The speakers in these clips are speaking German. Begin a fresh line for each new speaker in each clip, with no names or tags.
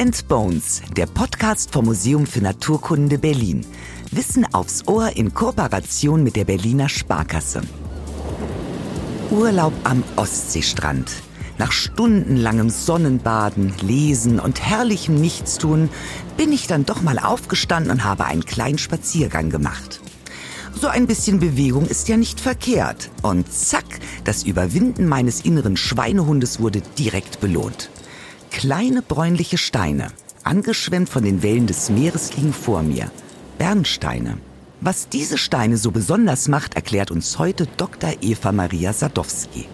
and Bones, der Podcast vom Museum für Naturkunde Berlin. Wissen aufs Ohr in Kooperation mit der Berliner Sparkasse. Urlaub am Ostseestrand. Nach stundenlangem Sonnenbaden, Lesen und herrlichem Nichtstun bin ich dann doch mal aufgestanden und habe einen kleinen Spaziergang gemacht. So ein bisschen Bewegung ist ja nicht verkehrt. Und zack, das Überwinden meines inneren Schweinehundes wurde direkt belohnt. Kleine bräunliche Steine, angeschwemmt von den Wellen des Meeres, liegen vor mir. Bernsteine. Was diese Steine so besonders macht, erklärt uns heute Dr. Eva Maria Sadowski.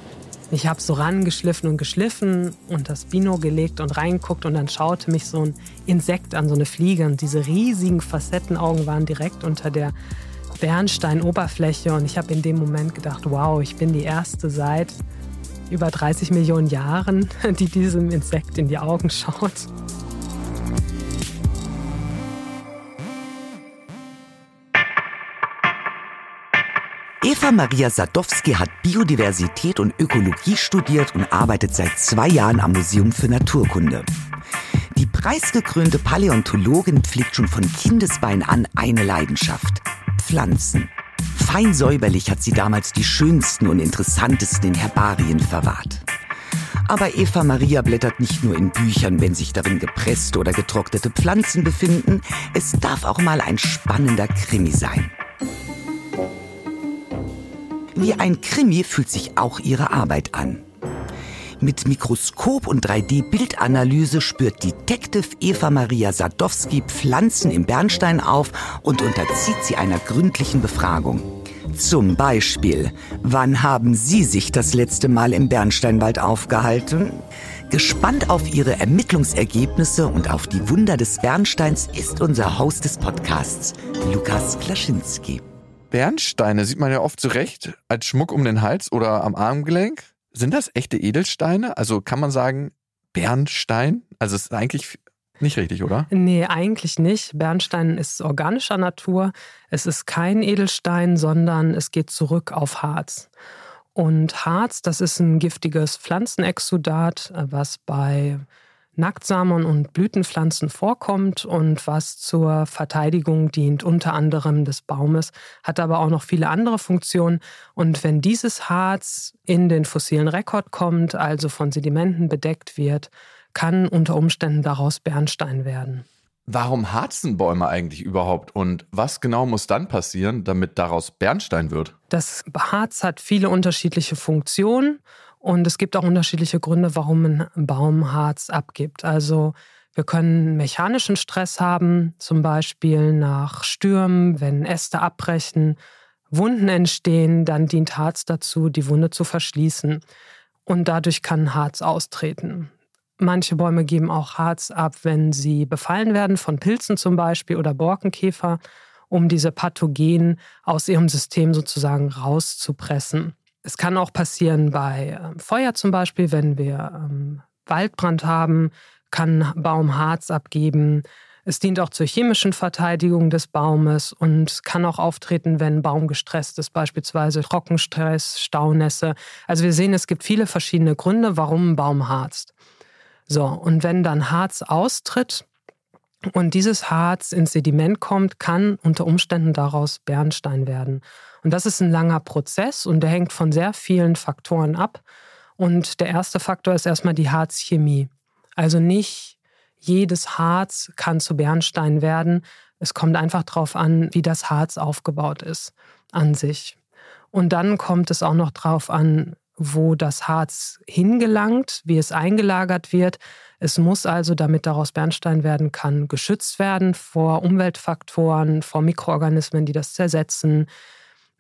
Ich habe so rangeschliffen und geschliffen und das Bino gelegt und reinguckt und dann schaute mich so ein Insekt an, so eine Fliege. Und diese riesigen Facettenaugen waren direkt unter der Bernsteinoberfläche. Und ich habe in dem Moment gedacht, wow, ich bin die Erste seit über 30 Millionen Jahren, die diesem Insekt in die Augen schaut.
Eva Maria Sadowski hat Biodiversität und Ökologie studiert und arbeitet seit zwei Jahren am Museum für Naturkunde. Die preisgekrönte Paläontologin pflegt schon von Kindesbein an eine Leidenschaft. Pflanzen. Fein säuberlich hat sie damals die schönsten und interessantesten in Herbarien verwahrt. Aber Eva Maria blättert nicht nur in Büchern, wenn sich darin gepresste oder getrocknete Pflanzen befinden. Es darf auch mal ein spannender Krimi sein. Wie ein Krimi fühlt sich auch ihre Arbeit an. Mit Mikroskop und 3D-Bildanalyse spürt Detective Eva Maria Sadowski Pflanzen im Bernstein auf und unterzieht sie einer gründlichen Befragung. Zum Beispiel, wann haben Sie sich das letzte Mal im Bernsteinwald aufgehalten? Gespannt auf Ihre Ermittlungsergebnisse und auf die Wunder des Bernsteins ist unser Host des Podcasts, Lukas Klaschinski.
Bernsteine sieht man ja oft zurecht als Schmuck um den Hals oder am Armgelenk. Sind das echte Edelsteine? Also kann man sagen Bernstein? Also es ist eigentlich nicht richtig, oder?
Nee, eigentlich nicht. Bernstein ist organischer Natur. Es ist kein Edelstein, sondern es geht zurück auf Harz. Und Harz, das ist ein giftiges Pflanzenexudat, was bei Nacktsamen und Blütenpflanzen vorkommt und was zur Verteidigung dient, unter anderem des Baumes, hat aber auch noch viele andere Funktionen. Und wenn dieses Harz in den fossilen Rekord kommt, also von Sedimenten bedeckt wird, kann unter Umständen daraus Bernstein werden.
Warum harzen Bäume eigentlich überhaupt und was genau muss dann passieren, damit daraus Bernstein wird?
Das Harz hat viele unterschiedliche Funktionen und es gibt auch unterschiedliche Gründe, warum ein Baum Harz abgibt. Also wir können mechanischen Stress haben, zum Beispiel nach Stürmen, wenn Äste abbrechen, Wunden entstehen, dann dient Harz dazu, die Wunde zu verschließen. Und dadurch kann Harz austreten. Manche Bäume geben auch Harz ab, wenn sie befallen werden von Pilzen zum Beispiel oder Borkenkäfer, um diese Pathogen aus ihrem System sozusagen rauszupressen. Es kann auch passieren bei ähm, Feuer zum Beispiel, wenn wir ähm, Waldbrand haben, kann Baum Harz abgeben. Es dient auch zur chemischen Verteidigung des Baumes und kann auch auftreten, wenn Baum gestresst ist, beispielsweise Trockenstress, Staunässe. Also wir sehen, es gibt viele verschiedene Gründe, warum ein Baum harzt. So, und wenn dann Harz austritt und dieses Harz ins Sediment kommt, kann unter Umständen daraus Bernstein werden. Und das ist ein langer Prozess und der hängt von sehr vielen Faktoren ab. Und der erste Faktor ist erstmal die Harzchemie. Also nicht jedes Harz kann zu Bernstein werden. Es kommt einfach darauf an, wie das Harz aufgebaut ist an sich. Und dann kommt es auch noch darauf an, wo das Harz hingelangt, wie es eingelagert wird. Es muss also, damit daraus Bernstein werden kann, geschützt werden vor Umweltfaktoren, vor Mikroorganismen, die das zersetzen,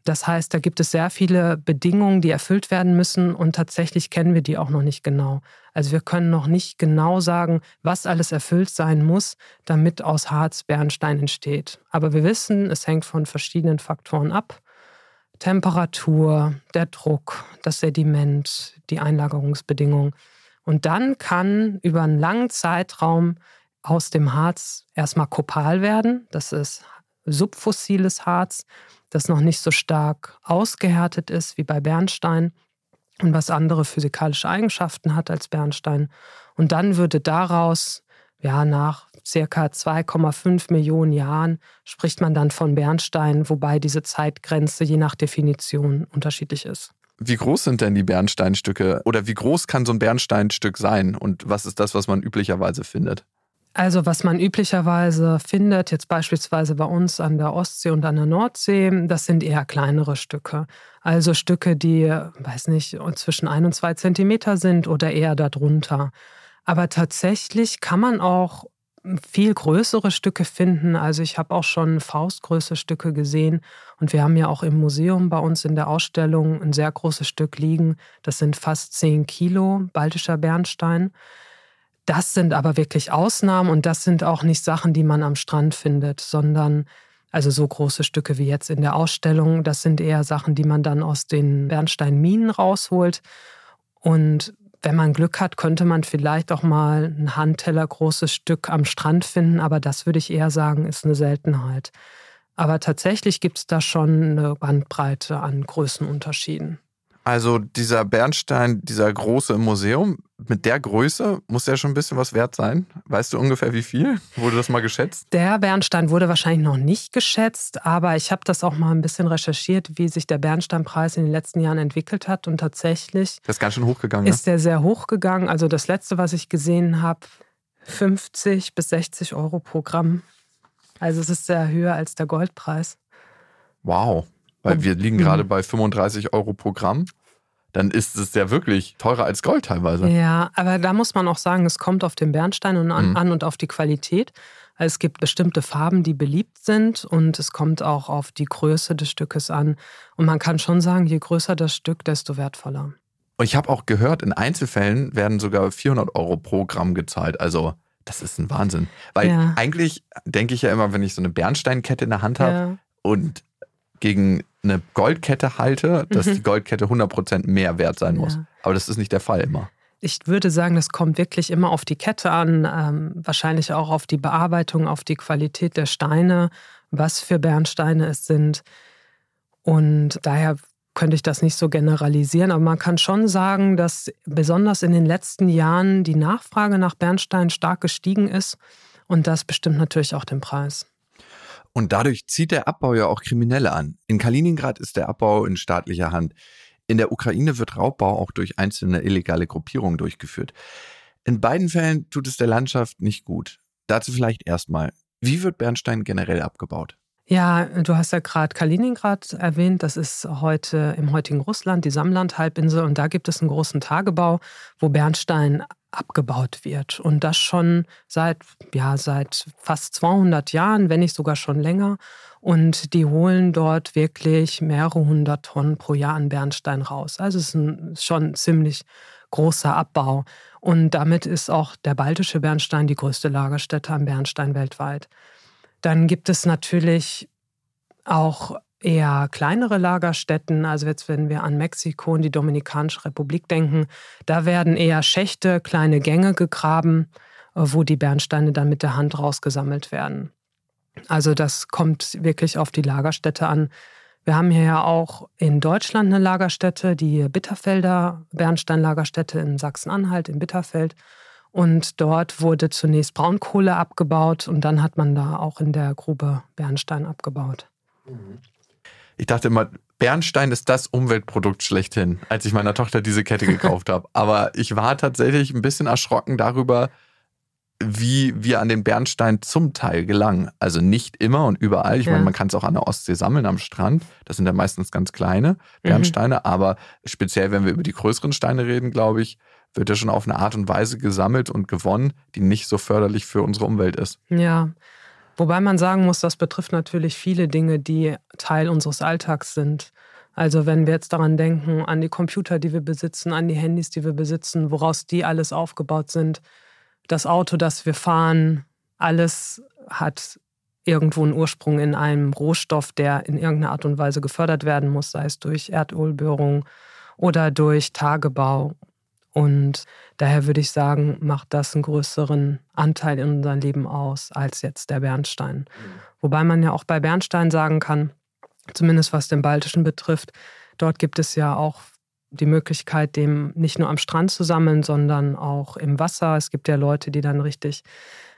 das heißt, da gibt es sehr viele Bedingungen, die erfüllt werden müssen und tatsächlich kennen wir die auch noch nicht genau. Also wir können noch nicht genau sagen, was alles erfüllt sein muss, damit aus Harz Bernstein entsteht. Aber wir wissen, es hängt von verschiedenen Faktoren ab. Temperatur, der Druck, das Sediment, die Einlagerungsbedingungen. Und dann kann über einen langen Zeitraum aus dem Harz erstmal Kopal werden. Das ist subfossiles Harz das noch nicht so stark ausgehärtet ist wie bei Bernstein und was andere physikalische Eigenschaften hat als Bernstein. Und dann würde daraus ja, nach circa 2,5 Millionen Jahren spricht man dann von Bernstein, wobei diese Zeitgrenze je nach Definition unterschiedlich ist.
Wie groß sind denn die Bernsteinstücke oder wie groß kann so ein Bernsteinstück sein und was ist das, was man üblicherweise findet?
Also was man üblicherweise findet, jetzt beispielsweise bei uns an der Ostsee und an der Nordsee, das sind eher kleinere Stücke. Also Stücke, die, weiß nicht, zwischen ein und zwei Zentimeter sind oder eher darunter. Aber tatsächlich kann man auch viel größere Stücke finden. Also ich habe auch schon Faustgröße Stücke gesehen und wir haben ja auch im Museum bei uns in der Ausstellung ein sehr großes Stück liegen. Das sind fast 10 Kilo baltischer Bernstein. Das sind aber wirklich Ausnahmen und das sind auch nicht Sachen, die man am Strand findet, sondern also so große Stücke wie jetzt in der Ausstellung, das sind eher Sachen, die man dann aus den Bernsteinminen rausholt. Und wenn man Glück hat, könnte man vielleicht auch mal ein Handteller großes Stück am Strand finden, aber das würde ich eher sagen, ist eine Seltenheit. Aber tatsächlich gibt es da schon eine Bandbreite an Größenunterschieden.
Also dieser Bernstein, dieser große im Museum, mit der Größe muss der schon ein bisschen was wert sein. Weißt du ungefähr wie viel? Wurde das mal geschätzt?
Der Bernstein wurde wahrscheinlich noch nicht geschätzt, aber ich habe das auch mal ein bisschen recherchiert, wie sich der Bernsteinpreis in den letzten Jahren entwickelt hat und tatsächlich
das ist ganz schön hochgegangen.
Ist der sehr hochgegangen. Also das letzte, was ich gesehen habe, 50 bis 60 Euro pro Gramm. Also es ist sehr höher als der Goldpreis.
Wow. Weil wir liegen gerade mhm. bei 35 Euro pro Gramm. Dann ist es ja wirklich teurer als Gold teilweise.
Ja, aber da muss man auch sagen, es kommt auf den Bernstein an, mhm. an und auf die Qualität. Es gibt bestimmte Farben, die beliebt sind und es kommt auch auf die Größe des Stückes an. Und man kann schon sagen, je größer das Stück, desto wertvoller.
Und ich habe auch gehört, in Einzelfällen werden sogar 400 Euro pro Gramm gezahlt. Also das ist ein Wahnsinn. Weil ja. eigentlich denke ich ja immer, wenn ich so eine Bernsteinkette in der Hand habe ja. und gegen eine Goldkette halte, dass mhm. die Goldkette 100% mehr wert sein muss. Ja. Aber das ist nicht der Fall immer.
Ich würde sagen, das kommt wirklich immer auf die Kette an, ähm, wahrscheinlich auch auf die Bearbeitung, auf die Qualität der Steine, was für Bernsteine es sind. Und daher könnte ich das nicht so generalisieren, aber man kann schon sagen, dass besonders in den letzten Jahren die Nachfrage nach Bernstein stark gestiegen ist und das bestimmt natürlich auch den Preis.
Und dadurch zieht der Abbau ja auch Kriminelle an. In Kaliningrad ist der Abbau in staatlicher Hand. In der Ukraine wird Raubbau auch durch einzelne illegale Gruppierungen durchgeführt. In beiden Fällen tut es der Landschaft nicht gut. Dazu vielleicht erstmal, wie wird Bernstein generell abgebaut?
Ja, du hast ja gerade Kaliningrad erwähnt. Das ist heute im heutigen Russland, die Samland-Halbinsel. Und da gibt es einen großen Tagebau, wo Bernstein abgebaut wird. Und das schon seit, ja, seit fast 200 Jahren, wenn nicht sogar schon länger. Und die holen dort wirklich mehrere hundert Tonnen pro Jahr an Bernstein raus. Also es ist ein, schon ziemlich großer Abbau. Und damit ist auch der baltische Bernstein die größte Lagerstätte am Bernstein weltweit. Dann gibt es natürlich auch eher kleinere Lagerstätten. Also jetzt, wenn wir an Mexiko und die Dominikanische Republik denken, da werden eher Schächte, kleine Gänge gegraben, äh, wo die Bernsteine dann mit der Hand rausgesammelt werden. Also das kommt wirklich auf die Lagerstätte an. Wir haben hier ja auch in Deutschland eine Lagerstätte, die Bitterfelder Bernsteinlagerstätte in Sachsen-Anhalt, in Bitterfeld. Und dort wurde zunächst Braunkohle abgebaut und dann hat man da auch in der Grube Bernstein abgebaut. Mhm.
Ich dachte immer, Bernstein ist das Umweltprodukt schlechthin, als ich meiner Tochter diese Kette gekauft habe. Aber ich war tatsächlich ein bisschen erschrocken darüber, wie wir an den Bernstein zum Teil gelangen. Also nicht immer und überall. Ich ja. meine, man kann es auch an der Ostsee sammeln am Strand. Das sind ja meistens ganz kleine mhm. Bernsteine. Mhm. Aber speziell, wenn wir über die größeren Steine reden, glaube ich, wird ja schon auf eine Art und Weise gesammelt und gewonnen, die nicht so förderlich für unsere Umwelt ist.
Ja, Wobei man sagen muss, das betrifft natürlich viele Dinge, die Teil unseres Alltags sind. Also wenn wir jetzt daran denken, an die Computer, die wir besitzen, an die Handys, die wir besitzen, woraus die alles aufgebaut sind, das Auto, das wir fahren, alles hat irgendwo einen Ursprung in einem Rohstoff, der in irgendeiner Art und Weise gefördert werden muss, sei es durch Erdölbohrung oder durch Tagebau und daher würde ich sagen, macht das einen größeren Anteil in unserem Leben aus als jetzt der Bernstein. Mhm. Wobei man ja auch bei Bernstein sagen kann, zumindest was den Baltischen betrifft, dort gibt es ja auch die Möglichkeit, dem nicht nur am Strand zu sammeln, sondern auch im Wasser. Es gibt ja Leute, die dann richtig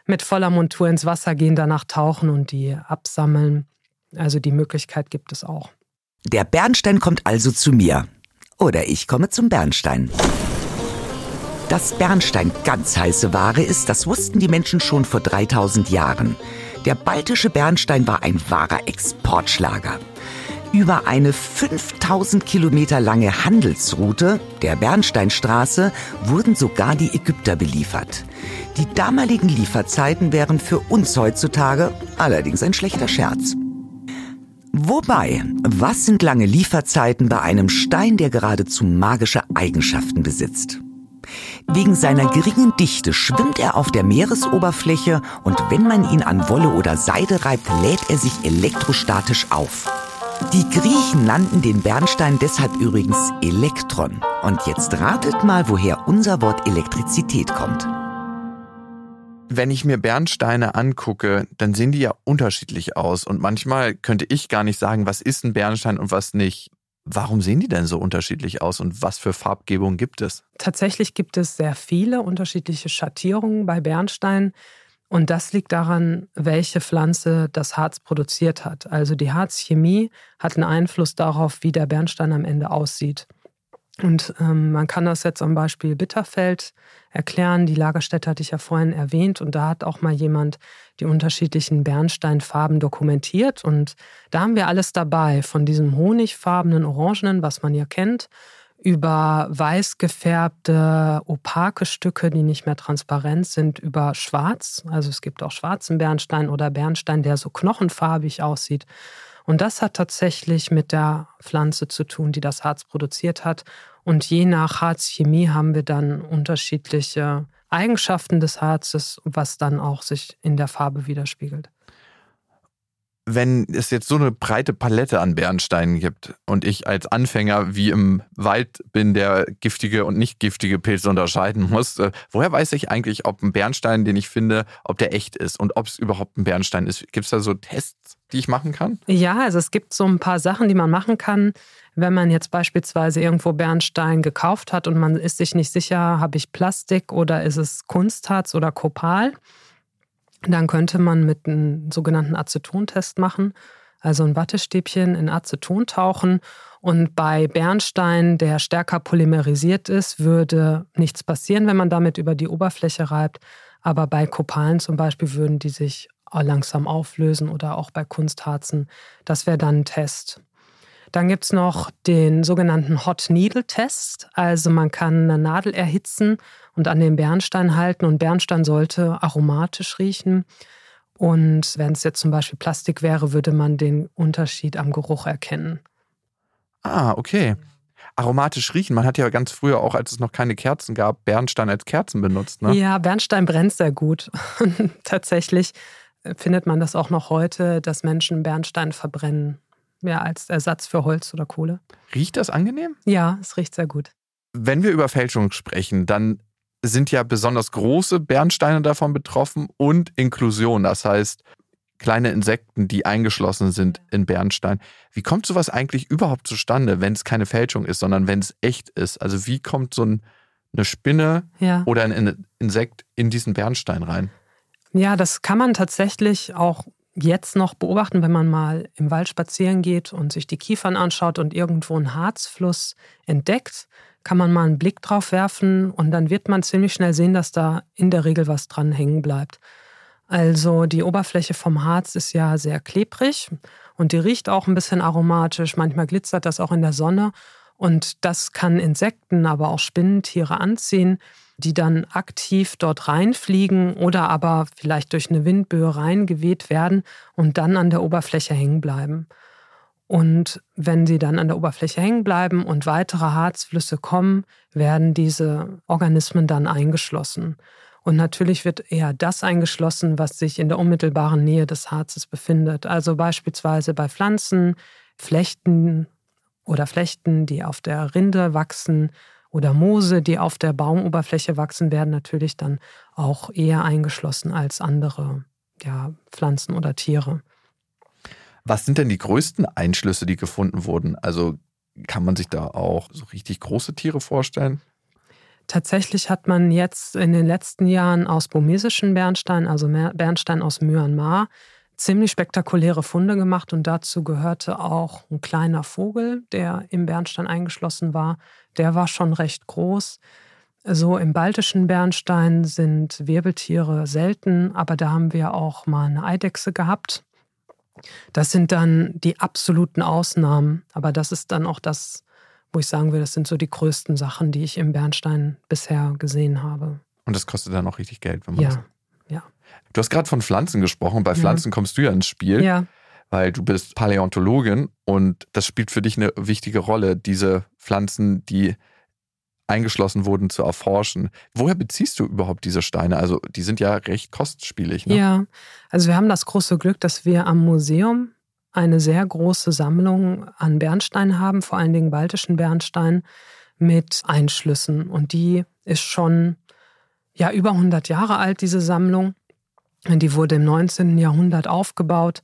mit voller Montur ins Wasser gehen, danach tauchen und die absammeln. Also die Möglichkeit gibt es auch.
Der Bernstein kommt also zu mir. Oder ich komme zum Bernstein. Dass Bernstein ganz heiße Ware ist, das wussten die Menschen schon vor 3000 Jahren. Der baltische Bernstein war ein wahrer Exportschlager. Über eine 5000 Kilometer lange Handelsroute, der Bernsteinstraße, wurden sogar die Ägypter beliefert. Die damaligen Lieferzeiten wären für uns heutzutage allerdings ein schlechter Scherz. Wobei, was sind lange Lieferzeiten bei einem Stein, der geradezu magische Eigenschaften besitzt? Wegen seiner geringen Dichte schwimmt er auf der Meeresoberfläche und wenn man ihn an Wolle oder Seide reibt, lädt er sich elektrostatisch auf. Die Griechen nannten den Bernstein deshalb übrigens Elektron. Und jetzt ratet mal, woher unser Wort Elektrizität kommt.
Wenn ich mir Bernsteine angucke, dann sehen die ja unterschiedlich aus. Und manchmal könnte ich gar nicht sagen, was ist ein Bernstein und was nicht. Warum sehen die denn so unterschiedlich aus und was für Farbgebungen gibt es?
Tatsächlich gibt es sehr viele unterschiedliche Schattierungen bei Bernstein. Und das liegt daran, welche Pflanze das Harz produziert hat. Also die Harzchemie hat einen Einfluss darauf, wie der Bernstein am Ende aussieht. Und ähm, man kann das jetzt am Beispiel Bitterfeld erklären. Die Lagerstätte hatte ich ja vorhin erwähnt und da hat auch mal jemand die unterschiedlichen Bernsteinfarben dokumentiert. Und da haben wir alles dabei, von diesem honigfarbenen Orangenen, was man ja kennt, über weiß gefärbte, opake Stücke, die nicht mehr transparent sind, über schwarz. Also es gibt auch schwarzen Bernstein oder Bernstein, der so knochenfarbig aussieht. Und das hat tatsächlich mit der Pflanze zu tun, die das Harz produziert hat. Und je nach Harzchemie haben wir dann unterschiedliche Eigenschaften des Harzes, was dann auch sich in der Farbe widerspiegelt
wenn es jetzt so eine breite Palette an Bernsteinen gibt und ich als Anfänger wie im Wald bin, der giftige und nicht giftige Pilze unterscheiden muss, äh, woher weiß ich eigentlich, ob ein Bernstein, den ich finde, ob der echt ist und ob es überhaupt ein Bernstein ist? Gibt es da so Tests, die ich machen kann?
Ja, also es gibt so ein paar Sachen, die man machen kann. Wenn man jetzt beispielsweise irgendwo Bernstein gekauft hat und man ist sich nicht sicher, habe ich Plastik oder ist es Kunstharz oder Kopal? Dann könnte man mit einem sogenannten Acetontest machen, also ein Wattestäbchen in Aceton tauchen. Und bei Bernstein, der stärker polymerisiert ist, würde nichts passieren, wenn man damit über die Oberfläche reibt. Aber bei Kopalen zum Beispiel würden die sich langsam auflösen oder auch bei Kunstharzen. Das wäre dann ein Test. Dann gibt es noch den sogenannten Hot Needle Test. Also man kann eine Nadel erhitzen und an den Bernstein halten. Und Bernstein sollte aromatisch riechen. Und wenn es jetzt zum Beispiel Plastik wäre, würde man den Unterschied am Geruch erkennen.
Ah, okay. Aromatisch riechen. Man hat ja ganz früher auch, als es noch keine Kerzen gab, Bernstein als Kerzen benutzt. Ne?
Ja, Bernstein brennt sehr gut. Tatsächlich findet man das auch noch heute, dass Menschen Bernstein verbrennen ja, als Ersatz für Holz oder Kohle.
Riecht das angenehm?
Ja, es riecht sehr gut.
Wenn wir über Fälschung sprechen, dann sind ja besonders große Bernsteine davon betroffen und Inklusion, das heißt kleine Insekten, die eingeschlossen sind in Bernstein. Wie kommt sowas eigentlich überhaupt zustande, wenn es keine Fälschung ist, sondern wenn es echt ist? Also wie kommt so ein, eine Spinne ja. oder ein Insekt in diesen Bernstein rein?
Ja, das kann man tatsächlich auch jetzt noch beobachten, wenn man mal im Wald spazieren geht und sich die Kiefern anschaut und irgendwo einen Harzfluss entdeckt, kann man mal einen Blick drauf werfen und dann wird man ziemlich schnell sehen, dass da in der Regel was dran hängen bleibt. Also die Oberfläche vom Harz ist ja sehr klebrig und die riecht auch ein bisschen aromatisch. Manchmal glitzert das auch in der Sonne und das kann Insekten, aber auch Spinnentiere anziehen die dann aktiv dort reinfliegen oder aber vielleicht durch eine Windböe reingeweht werden und dann an der Oberfläche hängen bleiben. Und wenn sie dann an der Oberfläche hängen bleiben und weitere Harzflüsse kommen, werden diese Organismen dann eingeschlossen. Und natürlich wird eher das eingeschlossen, was sich in der unmittelbaren Nähe des Harzes befindet. Also beispielsweise bei Pflanzen, Flechten oder Flechten, die auf der Rinde wachsen oder Moose, die auf der Baumoberfläche wachsen, werden natürlich dann auch eher eingeschlossen als andere ja, Pflanzen oder Tiere.
Was sind denn die größten Einschlüsse, die gefunden wurden? Also kann man sich da auch so richtig große Tiere vorstellen?
Tatsächlich hat man jetzt in den letzten Jahren aus burmesischen Bernstein, also Bernstein aus Myanmar, ziemlich spektakuläre Funde gemacht und dazu gehörte auch ein kleiner Vogel, der im Bernstein eingeschlossen war. Der war schon recht groß. So im baltischen Bernstein sind Wirbeltiere selten, aber da haben wir auch mal eine Eidechse gehabt. Das sind dann die absoluten Ausnahmen, aber das ist dann auch das, wo ich sagen will, das sind so die größten Sachen, die ich im Bernstein bisher gesehen habe.
Und das kostet dann auch richtig Geld, wenn man
ja.
Du hast gerade von Pflanzen gesprochen. Bei Pflanzen ja. kommst du ja ins Spiel.
Ja.
Weil du bist Paläontologin und das spielt für dich eine wichtige Rolle, diese Pflanzen, die eingeschlossen wurden, zu erforschen. Woher beziehst du überhaupt diese Steine? Also die sind ja recht kostspielig. Ne?
Ja, also wir haben das große Glück, dass wir am Museum eine sehr große Sammlung an Bernstein haben, vor allen Dingen baltischen Bernstein mit Einschlüssen. Und die ist schon ja über 100 Jahre alt, diese Sammlung. Die wurde im 19. Jahrhundert aufgebaut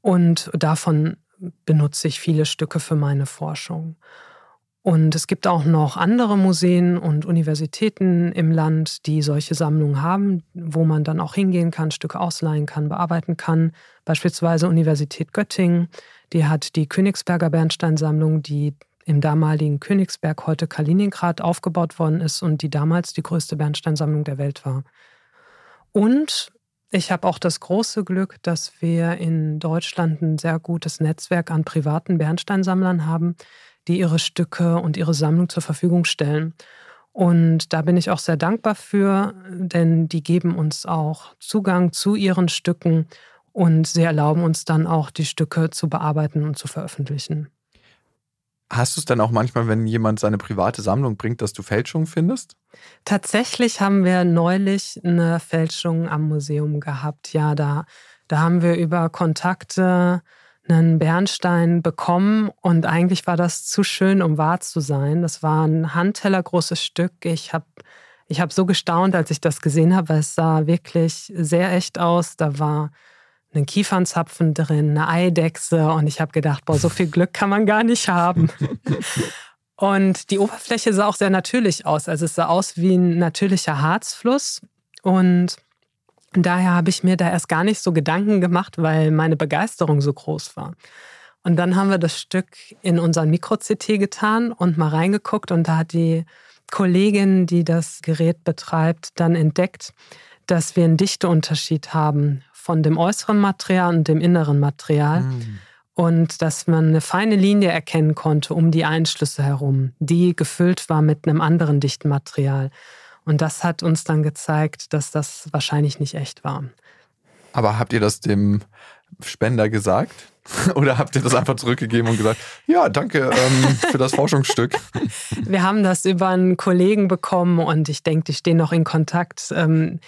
und davon benutze ich viele Stücke für meine Forschung. Und es gibt auch noch andere Museen und Universitäten im Land, die solche Sammlungen haben, wo man dann auch hingehen kann, Stücke ausleihen kann, bearbeiten kann. Beispielsweise Universität Göttingen, die hat die Königsberger Bernsteinsammlung, die im damaligen Königsberg, heute Kaliningrad, aufgebaut worden ist und die damals die größte Bernsteinsammlung der Welt war. Und ich habe auch das große Glück, dass wir in Deutschland ein sehr gutes Netzwerk an privaten Bernsteinsammlern haben, die ihre Stücke und ihre Sammlung zur Verfügung stellen. Und da bin ich auch sehr dankbar für, denn die geben uns auch Zugang zu ihren Stücken und sie erlauben uns dann auch, die Stücke zu bearbeiten und zu veröffentlichen.
Hast du es dann auch manchmal, wenn jemand seine private Sammlung bringt, dass du Fälschungen findest?
Tatsächlich haben wir neulich eine Fälschung am Museum gehabt. Ja, da, da haben wir über Kontakte einen Bernstein bekommen und eigentlich war das zu schön, um wahr zu sein. Das war ein handtellergroßes Stück. Ich habe ich hab so gestaunt, als ich das gesehen habe, weil es sah wirklich sehr echt aus. Da war ein Kiefernzapfen drin, eine Eidechse und ich habe gedacht, boah, so viel Glück kann man gar nicht haben. und die Oberfläche sah auch sehr natürlich aus. Also es sah aus wie ein natürlicher Harzfluss und daher habe ich mir da erst gar nicht so Gedanken gemacht, weil meine Begeisterung so groß war. Und dann haben wir das Stück in unseren Mikro-CT getan und mal reingeguckt und da hat die Kollegin, die das Gerät betreibt, dann entdeckt, dass wir einen Dichteunterschied haben von dem äußeren Material und dem inneren Material. Mhm. Und dass man eine feine Linie erkennen konnte um die Einschlüsse herum, die gefüllt war mit einem anderen dichten Material. Und das hat uns dann gezeigt, dass das wahrscheinlich nicht echt war.
Aber habt ihr das dem Spender gesagt? Oder habt ihr das einfach zurückgegeben und gesagt, ja, danke ähm, für das Forschungsstück?
Wir haben das über einen Kollegen bekommen und ich denke, die stehen noch in Kontakt. Ähm,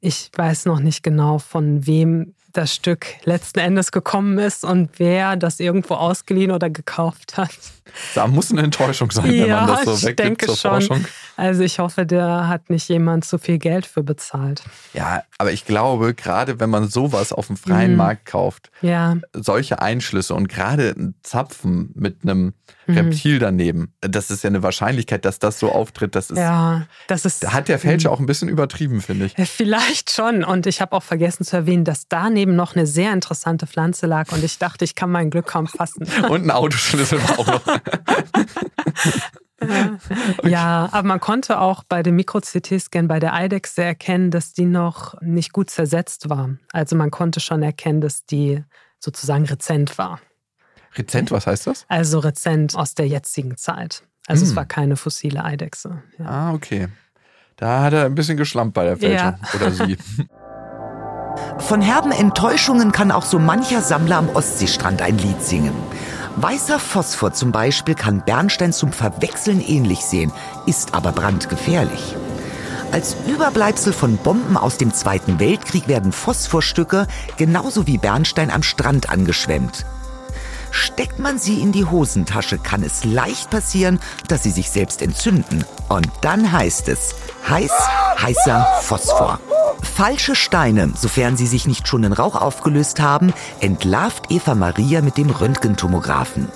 ich weiß noch nicht genau, von wem das Stück letzten Endes gekommen ist und wer das irgendwo ausgeliehen oder gekauft hat.
Da muss eine Enttäuschung sein,
ja,
wenn man das so weggibt
denke
zur
schon.
Forschung.
Also ich hoffe, da hat nicht jemand zu viel Geld für bezahlt.
Ja, aber ich glaube, gerade wenn man sowas auf dem freien
Mhm.
Markt kauft,
Ja,
solche Einschlüsse und gerade ein Zapfen mit einem
Mhm.
Reptil daneben, das ist ja eine Wahrscheinlichkeit, dass das so auftritt. Das ist,
ja, das ist.
Da hat der Fälscher auch ein bisschen übertrieben, finde ich.
Ja, Vielleicht schon. Und ich habe auch vergessen zu erwähnen, dass daneben noch eine sehr interessante Pflanze lag und ich dachte, ich kann mein Glück kaum fassen.
Und ein Autoschlüssel war auch noch.
Ja, aber man konnte auch bei dem Mikro-CT-Scan bei der Eidechse erkennen, dass die noch nicht gut zersetzt war. Also man konnte schon erkennen, dass die sozusagen rezent war.
Rezent, was heißt das?
Also rezent aus der jetzigen Zeit. Also es
Hm.
war keine fossile Eidechse. Ja.
Ah, okay. Da hat er ein bisschen geschlampt bei der Fälschung.
Ja.
Oder sie.
Von herben Enttäuschungen kann auch so mancher Sammler am Ostseestrand ein Lied singen. Weißer Phosphor zum Beispiel kann Bernstein zum Verwechseln ähnlich sehen, ist aber brandgefährlich. Als Überbleibsel von Bomben aus dem Zweiten Weltkrieg werden Phosphorstücke genauso wie Bernstein am Strand angeschwemmt. Steckt man sie in die Hosentasche, kann es leicht passieren, dass sie sich selbst entzünden. Und dann heißt es, heiß, heißer Phosphor. Falsche Steine, sofern sie sich nicht schon in Rauch aufgelöst haben, entlarvt Eva Maria mit dem Röntgentomographen.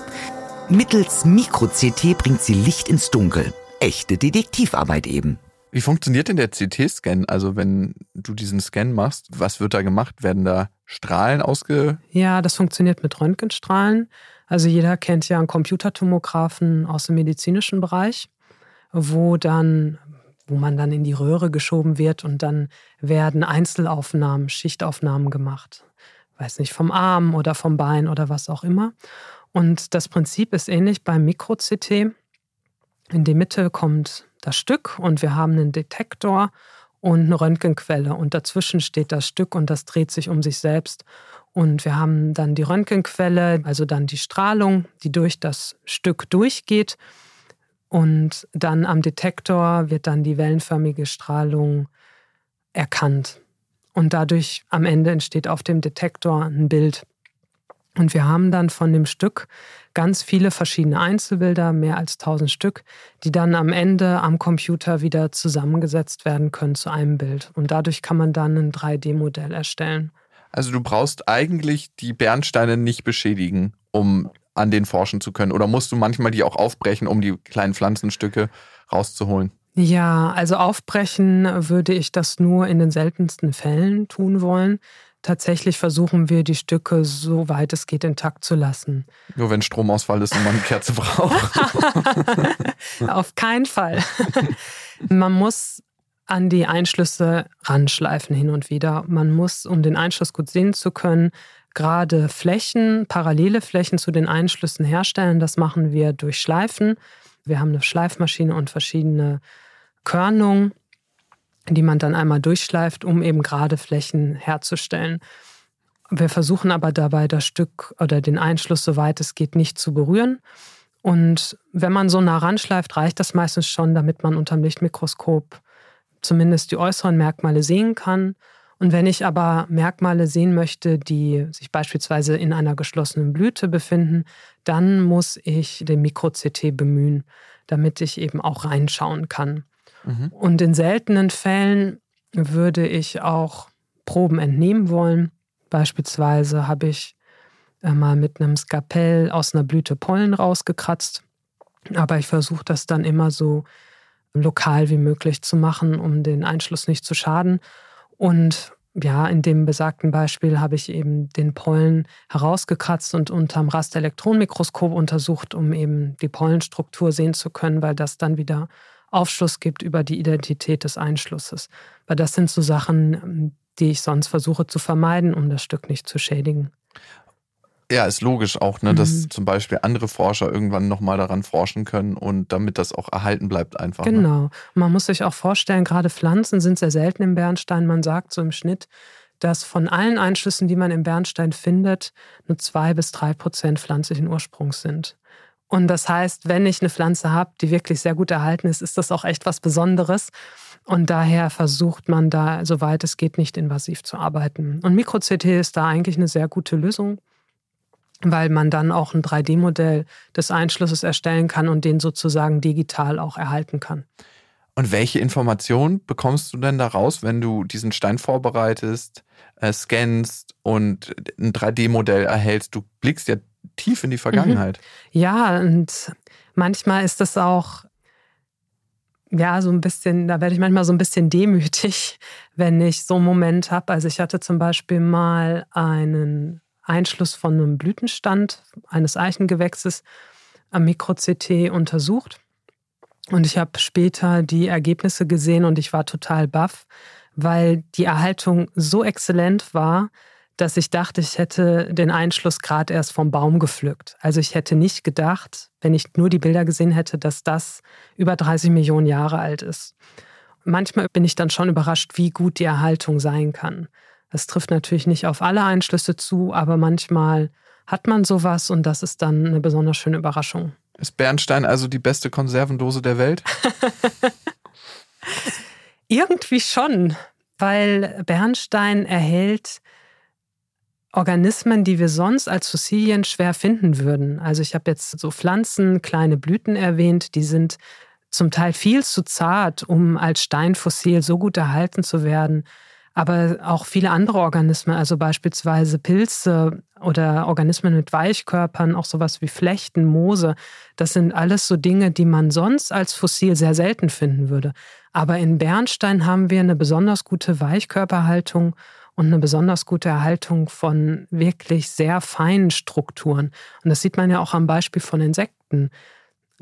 Mittels Mikro-CT bringt sie Licht ins Dunkel. Echte Detektivarbeit eben.
Wie funktioniert denn der CT-Scan? Also wenn du diesen Scan machst, was wird da gemacht? Werden da Strahlen ausge...
Ja, das funktioniert mit Röntgenstrahlen. Also jeder kennt ja einen Computertomographen aus dem medizinischen Bereich, wo dann wo man dann in die Röhre geschoben wird und dann werden Einzelaufnahmen, Schichtaufnahmen gemacht. Weiß nicht, vom Arm oder vom Bein oder was auch immer. Und das Prinzip ist ähnlich beim Mikro-CT. In die Mitte kommt das Stück und wir haben einen Detektor und eine Röntgenquelle und dazwischen steht das Stück und das dreht sich um sich selbst. Und wir haben dann die Röntgenquelle, also dann die Strahlung, die durch das Stück durchgeht und dann am Detektor wird dann die wellenförmige Strahlung erkannt. Und dadurch am Ende entsteht auf dem Detektor ein Bild. Und wir haben dann von dem Stück ganz viele verschiedene Einzelbilder, mehr als 1000 Stück, die dann am Ende am Computer wieder zusammengesetzt werden können zu einem Bild. Und dadurch kann man dann ein 3D-Modell erstellen.
Also du brauchst eigentlich die Bernsteine nicht beschädigen, um an denen forschen zu können? Oder musst du manchmal die auch aufbrechen, um die kleinen Pflanzenstücke rauszuholen?
Ja, also aufbrechen würde ich das nur in den seltensten Fällen tun wollen. Tatsächlich versuchen wir, die Stücke so weit es geht intakt zu lassen.
Nur wenn Stromausfall ist und man eine Kerze braucht.
Auf keinen Fall. Man muss an die Einschlüsse ranschleifen hin und wieder. Man muss, um den Einschluss gut sehen zu können, gerade Flächen, parallele Flächen zu den Einschlüssen herstellen. Das machen wir durch Schleifen. Wir haben eine Schleifmaschine und verschiedene Körnungen, die man dann einmal durchschleift, um eben gerade Flächen herzustellen. Wir versuchen aber dabei, das Stück oder den Einschluss, soweit es geht, nicht zu berühren. Und wenn man so nah ranschleift, reicht das meistens schon, damit man unter dem Lichtmikroskop zumindest die äußeren Merkmale sehen kann. Und wenn ich aber Merkmale sehen möchte, die sich beispielsweise in einer geschlossenen Blüte befinden, dann muss ich den Mikro-CT bemühen, damit ich eben auch reinschauen kann. Mhm. Und in seltenen Fällen würde ich auch Proben entnehmen wollen. Beispielsweise habe ich äh, mal mit einem Skapell aus einer Blüte Pollen rausgekratzt. Aber ich versuche das dann immer so lokal wie möglich zu machen, um den Einschluss nicht zu schaden. Und ja, in dem besagten Beispiel habe ich eben den Pollen herausgekratzt und unterm Rasterelektronenmikroskop untersucht, um eben die Pollenstruktur sehen zu können, weil das dann wieder Aufschluss gibt über die Identität des Einschlusses. Weil das sind so Sachen, die ich sonst versuche zu vermeiden, um das Stück nicht zu schädigen.
Ja, ist logisch auch, ne, dass mhm. zum Beispiel andere Forscher irgendwann nochmal daran forschen können und damit das auch erhalten bleibt einfach.
Ne? Genau. Ne? Man muss sich auch vorstellen, gerade Pflanzen sind sehr selten im Bernstein. Man sagt so im Schnitt, dass von allen Einschlüssen, die man im Bernstein findet, nur zwei bis drei Prozent pflanzlichen Ursprungs sind. Und das heißt, wenn ich eine Pflanze habe, die wirklich sehr gut erhalten ist, ist das auch echt was Besonderes. Und daher versucht man da, soweit es geht, nicht invasiv zu arbeiten. Und Mikro-CT ist da eigentlich eine sehr gute Lösung weil man dann auch ein 3D-Modell des Einschlusses erstellen kann und den sozusagen digital auch erhalten kann.
Und welche Informationen bekommst du denn daraus, wenn du diesen Stein vorbereitest, äh, scannst und ein 3D-Modell erhältst? Du blickst ja tief in die Vergangenheit.
Mhm. Ja, und manchmal ist das auch, ja, so ein bisschen, da werde ich manchmal so ein bisschen demütig, wenn ich so einen Moment habe. Also ich hatte zum Beispiel mal einen Einschluss von einem Blütenstand eines Eichengewächses am Mikro-CT untersucht. Und ich habe später die Ergebnisse gesehen und ich war total baff, weil die Erhaltung so exzellent war, dass ich dachte, ich hätte den Einschluss gerade erst vom Baum gepflückt. Also ich hätte nicht gedacht, wenn ich nur die Bilder gesehen hätte, dass das über 30 Millionen Jahre alt ist. Manchmal bin ich dann schon überrascht, wie gut die Erhaltung sein kann. Das trifft natürlich nicht auf alle Einschlüsse zu, aber manchmal hat man sowas und das ist dann eine besonders schöne Überraschung.
Ist Bernstein also die beste Konservendose der Welt?
Irgendwie schon, weil Bernstein erhält Organismen, die wir sonst als Fossilien schwer finden würden. Also ich habe jetzt so Pflanzen, kleine Blüten erwähnt, die sind zum Teil viel zu zart, um als Steinfossil so gut erhalten zu werden. aber auch viele andere Organismen, also beispielsweise Pilze oder Organismen mit Weichkörpern, auch sowas wie Flechten, Moose. Das sind alles so Dinge, die man sonst als Fossil sehr selten finden würde. Aber in Bernstein haben wir eine besonders gute Weichkörperhaltung und eine besonders gute Erhaltung von wirklich sehr feinen Strukturen. Und das sieht man ja auch am Beispiel von Insekten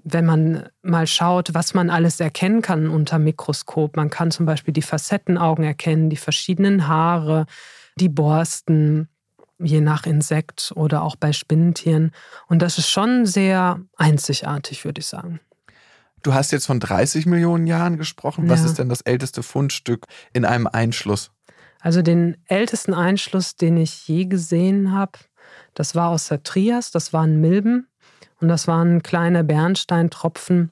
wenn man mal schaut, was man alles erkennen kann unter Mikroskop. Man kann zum Beispiel die Facettenaugen erkennen, die verschiedenen Haare, die Borsten, je nach Insekt oder auch bei Spinnentieren. Und das ist schon sehr einzigartig, würde ich sagen.
Du hast jetzt von 30 Millionen Jahren gesprochen. Was ja. ist denn das älteste Fundstück in einem Einschluss?
Also den ältesten Einschluss, den ich je gesehen habe, das war aus der Trias, das waren Milben. Und das waren kleine Bernsteintropfen,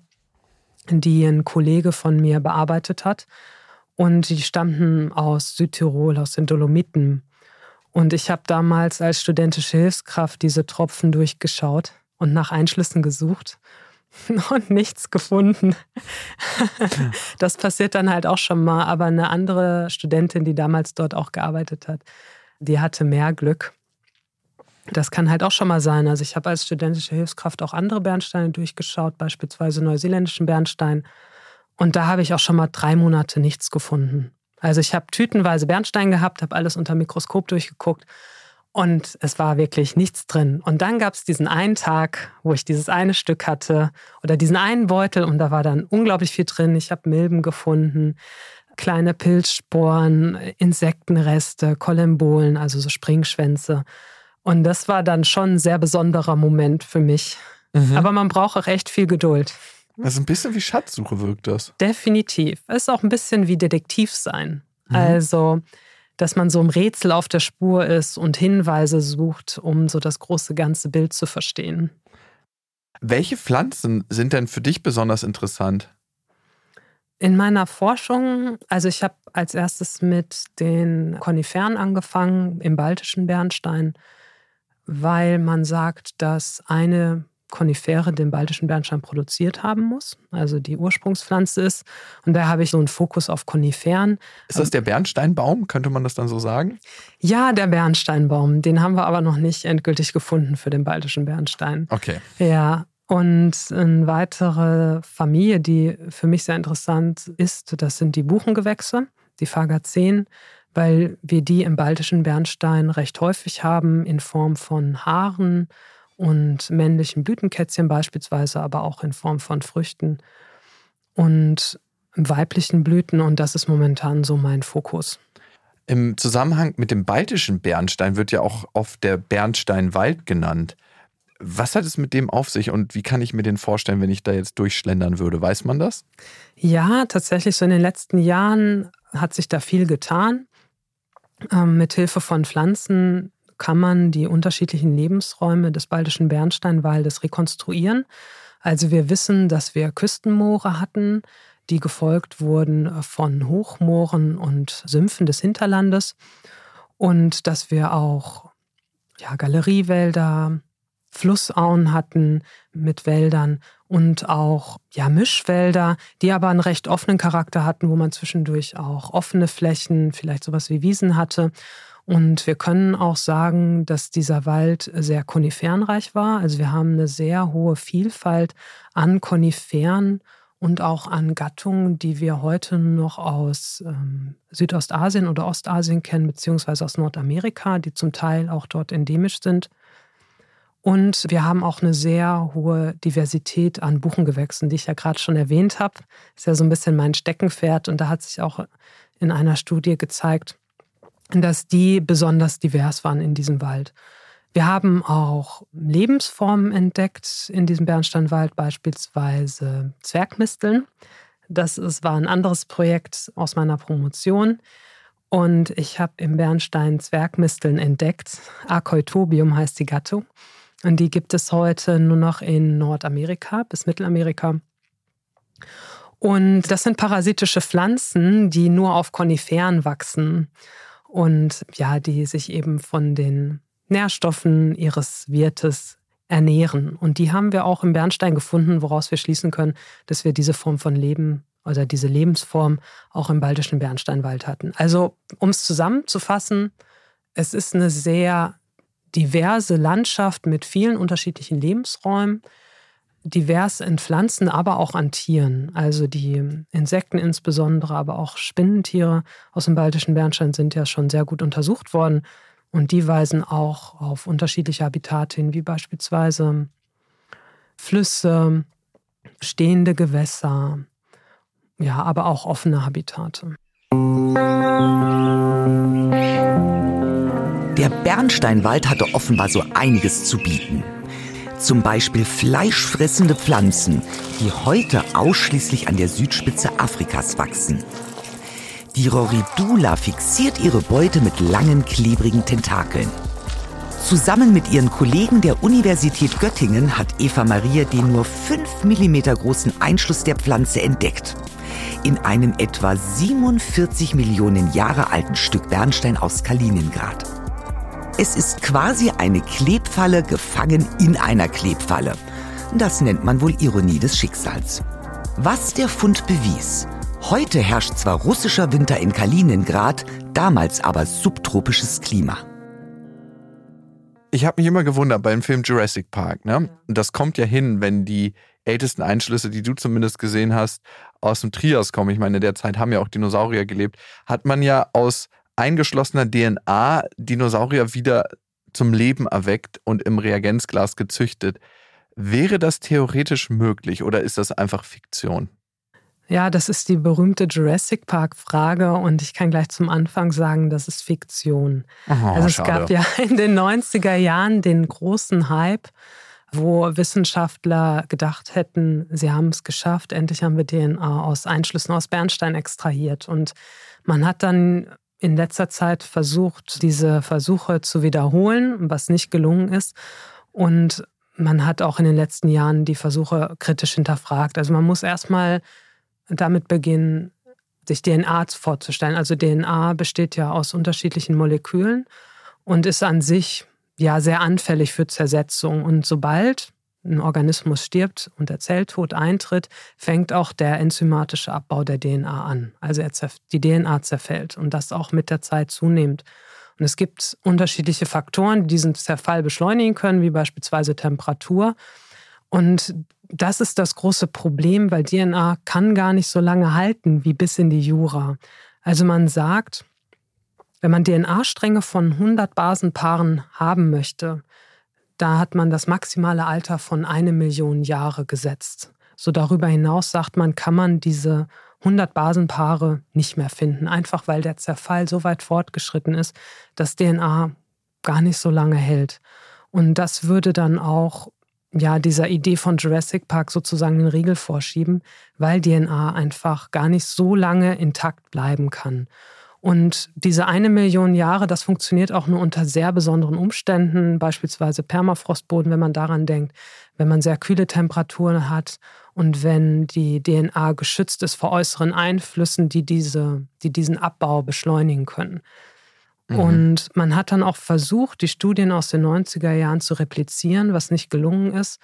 die ein Kollege von mir bearbeitet hat. Und die stammten aus Südtirol, aus den Dolomiten. Und ich habe damals als studentische Hilfskraft diese Tropfen durchgeschaut und nach Einschlüssen gesucht und nichts gefunden. Das passiert dann halt auch schon mal. Aber eine andere Studentin, die damals dort auch gearbeitet hat, die hatte mehr Glück. Das kann halt auch schon mal sein. Also ich habe als studentische Hilfskraft auch andere Bernsteine durchgeschaut, beispielsweise neuseeländischen Bernstein. Und da habe ich auch schon mal drei Monate nichts gefunden. Also ich habe tütenweise Bernstein gehabt, habe alles unter Mikroskop durchgeguckt und es war wirklich nichts drin. Und dann gab es diesen einen Tag, wo ich dieses eine Stück hatte oder diesen einen Beutel und da war dann unglaublich viel drin. Ich habe Milben gefunden, kleine Pilzsporen, Insektenreste, Kolembolen, also so Springschwänze. Und das war dann schon ein sehr besonderer Moment für mich. Mhm. Aber man braucht auch echt viel Geduld.
Also ein bisschen wie Schatzsuche wirkt das.
Definitiv. Es ist auch ein bisschen wie Detektiv sein. Mhm. Also, dass man so im Rätsel auf der Spur ist und Hinweise sucht, um so das große ganze Bild zu verstehen.
Welche Pflanzen sind denn für dich besonders interessant?
In meiner Forschung, also ich habe als erstes mit den Koniferen angefangen im baltischen Bernstein weil man sagt, dass eine Konifere den baltischen Bernstein produziert haben muss, also die Ursprungspflanze ist. Und da habe ich so einen Fokus auf Koniferen.
Ist das der Bernsteinbaum? Könnte man das dann so sagen?
Ja, der Bernsteinbaum. Den haben wir aber noch nicht endgültig gefunden für den baltischen Bernstein.
Okay.
Ja. Und eine weitere Familie, die für mich sehr interessant ist, das sind die Buchengewächse, die Phagazeen weil wir die im baltischen Bernstein recht häufig haben in Form von Haaren und männlichen Blütenkätzchen beispielsweise, aber auch in Form von Früchten und weiblichen Blüten und das ist momentan so mein Fokus.
Im Zusammenhang mit dem baltischen Bernstein wird ja auch oft der Bernsteinwald genannt. Was hat es mit dem auf sich und wie kann ich mir den vorstellen, wenn ich da jetzt durchschlendern würde? Weiß man das?
Ja, tatsächlich so in den letzten Jahren hat sich da viel getan. Ähm, mit Hilfe von Pflanzen kann man die unterschiedlichen Lebensräume des Baltischen Bernsteinwaldes rekonstruieren. Also wir wissen, dass wir Küstenmoore hatten, die gefolgt wurden von Hochmooren und Sümpfen des Hinterlandes und dass wir auch ja, Galeriewälder, Flussauen hatten mit Wäldern und auch ja, Mischwälder, die aber einen recht offenen Charakter hatten, wo man zwischendurch auch offene Flächen, vielleicht sowas wie Wiesen hatte. Und wir können auch sagen, dass dieser Wald sehr koniferenreich war. Also wir haben eine sehr hohe Vielfalt an Koniferen und auch an Gattungen, die wir heute noch aus ähm, Südostasien oder Ostasien kennen, beziehungsweise aus Nordamerika, die zum Teil auch dort endemisch sind. Und wir haben auch eine sehr hohe Diversität an Buchengewächsen, die ich ja gerade schon erwähnt habe. Ist ja so ein bisschen mein Steckenpferd. Und da hat sich auch in einer Studie gezeigt, dass die besonders divers waren in diesem Wald. Wir haben auch Lebensformen entdeckt in diesem Bernsteinwald, beispielsweise Zwergmisteln. Das ist, war ein anderes Projekt aus meiner Promotion. Und ich habe im Bernstein Zwergmisteln entdeckt. Archeotobium heißt die Gattung. Und die gibt es heute nur noch in Nordamerika bis Mittelamerika. Und das sind parasitische Pflanzen, die nur auf Koniferen wachsen und ja, die sich eben von den Nährstoffen ihres Wirtes ernähren. Und die haben wir auch im Bernstein gefunden, woraus wir schließen können, dass wir diese Form von Leben oder diese Lebensform auch im baltischen Bernsteinwald hatten. Also, um es zusammenzufassen, es ist eine sehr diverse Landschaft mit vielen unterschiedlichen Lebensräumen, divers in Pflanzen, aber auch an Tieren. Also die Insekten insbesondere, aber auch Spinnentiere aus dem baltischen Bernstein sind ja schon sehr gut untersucht worden. Und die weisen auch auf unterschiedliche Habitate hin, wie beispielsweise Flüsse, stehende Gewässer, ja, aber auch offene Habitate.
Der Bernsteinwald hatte offenbar so einiges zu bieten. Zum Beispiel fleischfressende Pflanzen, die heute ausschließlich an der Südspitze Afrikas wachsen. Die Roridula fixiert ihre Beute mit langen, klebrigen Tentakeln. Zusammen mit ihren Kollegen der Universität Göttingen hat Eva Maria den nur 5 mm großen Einschluss der Pflanze entdeckt. In einem etwa 47 Millionen Jahre alten Stück Bernstein aus Kaliningrad. Es ist quasi eine Klebfalle gefangen in einer Klebfalle. Das nennt man wohl Ironie des Schicksals. Was der Fund bewies, Heute herrscht zwar russischer Winter in Kaliningrad, damals aber subtropisches Klima.
Ich habe mich immer gewundert beim Film Jurassic Park. Ne? Das kommt ja hin, wenn die ältesten Einschlüsse, die du zumindest gesehen hast, aus dem Trias kommen. Ich meine, in der Zeit haben ja auch Dinosaurier gelebt. Hat man ja aus eingeschlossener DNA Dinosaurier wieder zum Leben erweckt und im Reagenzglas gezüchtet. Wäre das theoretisch möglich oder ist das einfach Fiktion?
Ja, das ist die berühmte Jurassic Park-Frage und ich kann gleich zum Anfang sagen, das ist Fiktion. Oh, also es schade. gab ja in den 90er Jahren den großen Hype, wo Wissenschaftler gedacht hätten, sie haben es geschafft, endlich haben wir DNA aus Einschlüssen aus Bernstein extrahiert. Und man hat dann in letzter Zeit versucht, diese Versuche zu wiederholen, was nicht gelungen ist. Und man hat auch in den letzten Jahren die Versuche kritisch hinterfragt. Also man muss erstmal damit beginnen, sich DNA vorzustellen. Also DNA besteht ja aus unterschiedlichen Molekülen und ist an sich ja sehr anfällig für Zersetzung. Und sobald ein Organismus stirbt und der Zelltod eintritt, fängt auch der enzymatische Abbau der DNA an. Also die DNA zerfällt und das auch mit der Zeit zunehmend. Und es gibt unterschiedliche Faktoren, die diesen Zerfall beschleunigen können, wie beispielsweise Temperatur. Und das ist das große Problem, weil DNA kann gar nicht so lange halten wie bis in die Jura. Also man sagt, wenn man DNA-Stränge von 100 Basenpaaren haben möchte, da hat man das maximale Alter von eine Million Jahre gesetzt. So darüber hinaus sagt man, kann man diese 100 Basenpaare nicht mehr finden, einfach weil der Zerfall so weit fortgeschritten ist, dass DNA gar nicht so lange hält. Und das würde dann auch ja, dieser Idee von Jurassic Park sozusagen den Riegel vorschieben, weil DNA einfach gar nicht so lange intakt bleiben kann. Und diese eine Million Jahre, das funktioniert auch nur unter sehr besonderen Umständen, beispielsweise Permafrostboden, wenn man daran denkt, wenn man sehr kühle Temperaturen hat und wenn die DNA geschützt ist vor äußeren Einflüssen, die, diese, die diesen Abbau beschleunigen können. Mhm. Und man hat dann auch versucht, die Studien aus den 90er Jahren zu replizieren, was nicht gelungen ist.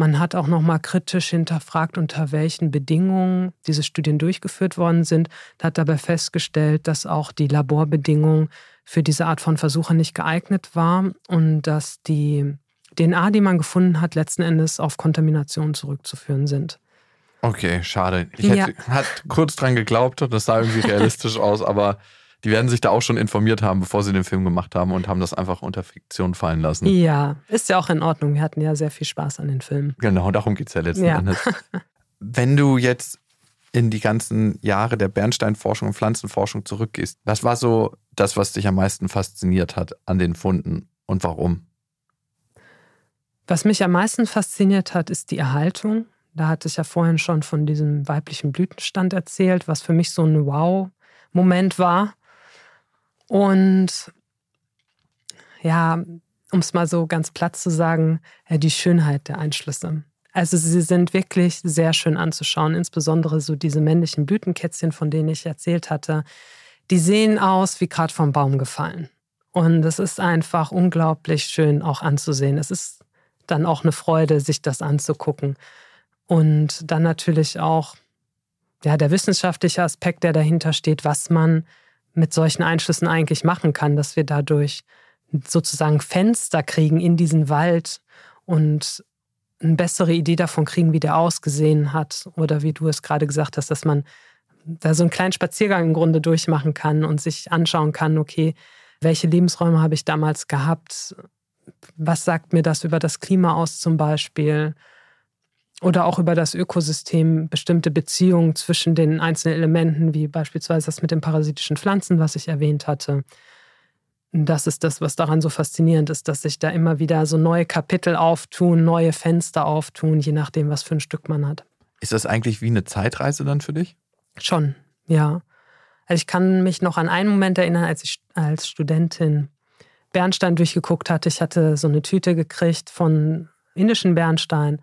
Man hat auch noch mal kritisch hinterfragt, unter welchen Bedingungen diese Studien durchgeführt worden sind, hat dabei festgestellt, dass auch die Laborbedingungen für diese Art von Versuche nicht geeignet waren und dass die DNA, die man gefunden hat, letzten Endes auf Kontamination zurückzuführen sind.
Okay, schade. Ich hätte ja. kurz dran geglaubt, das sah irgendwie realistisch aus, aber die werden sich da auch schon informiert haben, bevor sie den Film gemacht haben und haben das einfach unter Fiktion fallen lassen.
Ja, ist ja auch in Ordnung. Wir hatten ja sehr viel Spaß an den Filmen.
Genau, darum geht es ja letzten ja. Endes. Wenn du jetzt in die ganzen Jahre der Bernsteinforschung und Pflanzenforschung zurückgehst, was war so das, was dich am meisten fasziniert hat an den Funden und warum?
Was mich am meisten fasziniert hat, ist die Erhaltung. Da hatte ich ja vorhin schon von diesem weiblichen Blütenstand erzählt, was für mich so ein Wow-Moment war. Und ja, um es mal so ganz platt zu sagen, die Schönheit der Einschlüsse. Also sie sind wirklich sehr schön anzuschauen, insbesondere so diese männlichen Blütenkätzchen, von denen ich erzählt hatte. Die sehen aus wie gerade vom Baum gefallen. Und es ist einfach unglaublich schön auch anzusehen. Es ist dann auch eine Freude, sich das anzugucken. Und dann natürlich auch ja, der wissenschaftliche Aspekt, der dahinter steht, was man mit solchen Einschlüssen eigentlich machen kann, dass wir dadurch sozusagen Fenster kriegen in diesen Wald und eine bessere Idee davon kriegen, wie der ausgesehen hat. Oder wie du es gerade gesagt hast, dass man da so einen kleinen Spaziergang im Grunde durchmachen kann und sich anschauen kann, okay, welche Lebensräume habe ich damals gehabt? Was sagt mir das über das Klima aus zum Beispiel? Oder auch über das Ökosystem, bestimmte Beziehungen zwischen den einzelnen Elementen, wie beispielsweise das mit den parasitischen Pflanzen, was ich erwähnt hatte. Das ist das, was daran so faszinierend ist, dass sich da immer wieder so neue Kapitel auftun, neue Fenster auftun, je nachdem, was für ein Stück man hat.
Ist das eigentlich wie eine Zeitreise dann für dich?
Schon, ja. Also ich kann mich noch an einen Moment erinnern, als ich als Studentin Bernstein durchgeguckt hatte. Ich hatte so eine Tüte gekriegt von indischen Bernstein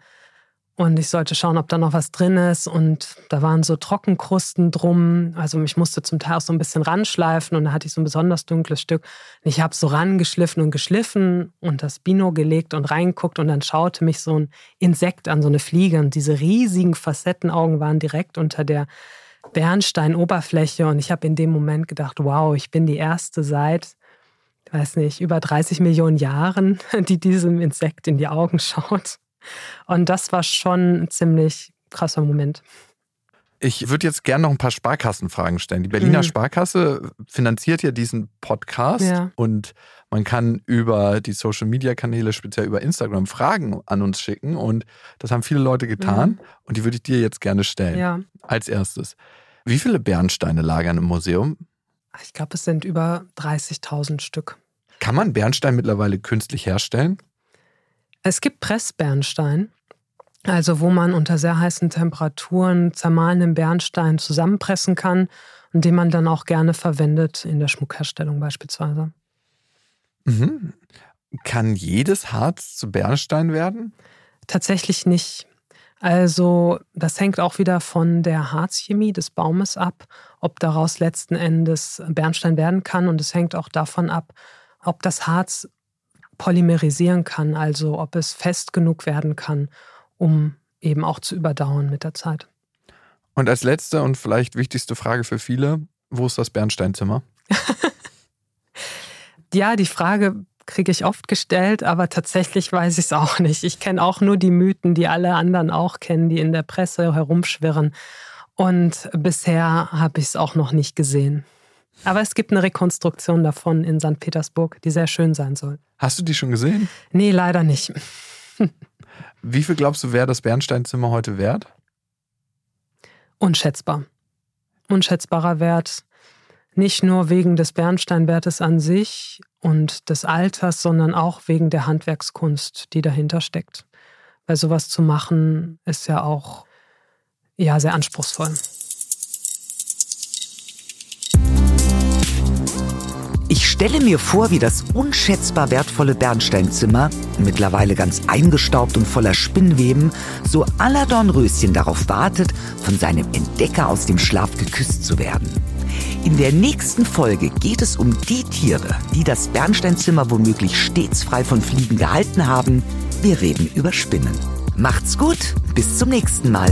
und ich sollte schauen, ob da noch was drin ist. Und da waren so Trockenkrusten drum. Also ich musste zum Teil auch so ein bisschen ranschleifen und da hatte ich so ein besonders dunkles Stück. Und ich habe so rangeschliffen und geschliffen und das Bino gelegt und reinguckt und dann schaute mich so ein Insekt an, so eine Fliege. Und diese riesigen Facettenaugen waren direkt unter der Bernsteinoberfläche. Und ich habe in dem Moment gedacht, wow, ich bin die erste seit, weiß nicht, über 30 Millionen Jahren, die diesem Insekt in die Augen schaut. Und das war schon ein ziemlich krasser Moment.
Ich würde jetzt gerne noch ein paar Sparkassenfragen stellen. Die Berliner mhm. Sparkasse finanziert ja diesen Podcast ja. und man kann über die Social Media Kanäle, speziell über Instagram, Fragen an uns schicken und das haben viele Leute getan mhm. und die würde ich dir jetzt gerne stellen. Ja. Als erstes. Wie viele Bernsteine lagern im Museum?
Ich glaube, es sind über 30.000 Stück.
Kann man Bernstein mittlerweile künstlich herstellen?
Es gibt Pressbernstein, also wo man unter sehr heißen Temperaturen zermahlenen Bernstein zusammenpressen kann und den man dann auch gerne verwendet in der Schmuckherstellung beispielsweise.
Mhm. Kann jedes Harz zu Bernstein werden?
Tatsächlich nicht. Also das hängt auch wieder von der Harzchemie des Baumes ab, ob daraus letzten Endes Bernstein werden kann. Und es hängt auch davon ab, ob das Harz polymerisieren kann, also ob es fest genug werden kann, um eben auch zu überdauern mit der Zeit.
Und als letzte und vielleicht wichtigste Frage für viele, wo ist das Bernsteinzimmer?
ja, die Frage kriege ich oft gestellt, aber tatsächlich weiß ich es auch nicht. Ich kenne auch nur die Mythen, die alle anderen auch kennen, die in der Presse herumschwirren. Und bisher habe ich es auch noch nicht gesehen. Aber es gibt eine Rekonstruktion davon in St. Petersburg, die sehr schön sein soll.
Hast du die schon gesehen?
Nee, leider nicht.
Wie viel glaubst du, wäre das Bernsteinzimmer heute wert?
Unschätzbar. Unschätzbarer Wert. Nicht nur wegen des Bernsteinwertes an sich und des Alters, sondern auch wegen der Handwerkskunst, die dahinter steckt. Weil sowas zu machen ist ja auch ja, sehr anspruchsvoll.
Ich stelle mir vor, wie das unschätzbar wertvolle Bernsteinzimmer, mittlerweile ganz eingestaubt und voller Spinnweben, so aller Dornröschen darauf wartet, von seinem Entdecker aus dem Schlaf geküsst zu werden. In der nächsten Folge geht es um die Tiere, die das Bernsteinzimmer womöglich stets frei von Fliegen gehalten haben. Wir reden über Spinnen. Macht's gut, bis zum nächsten Mal.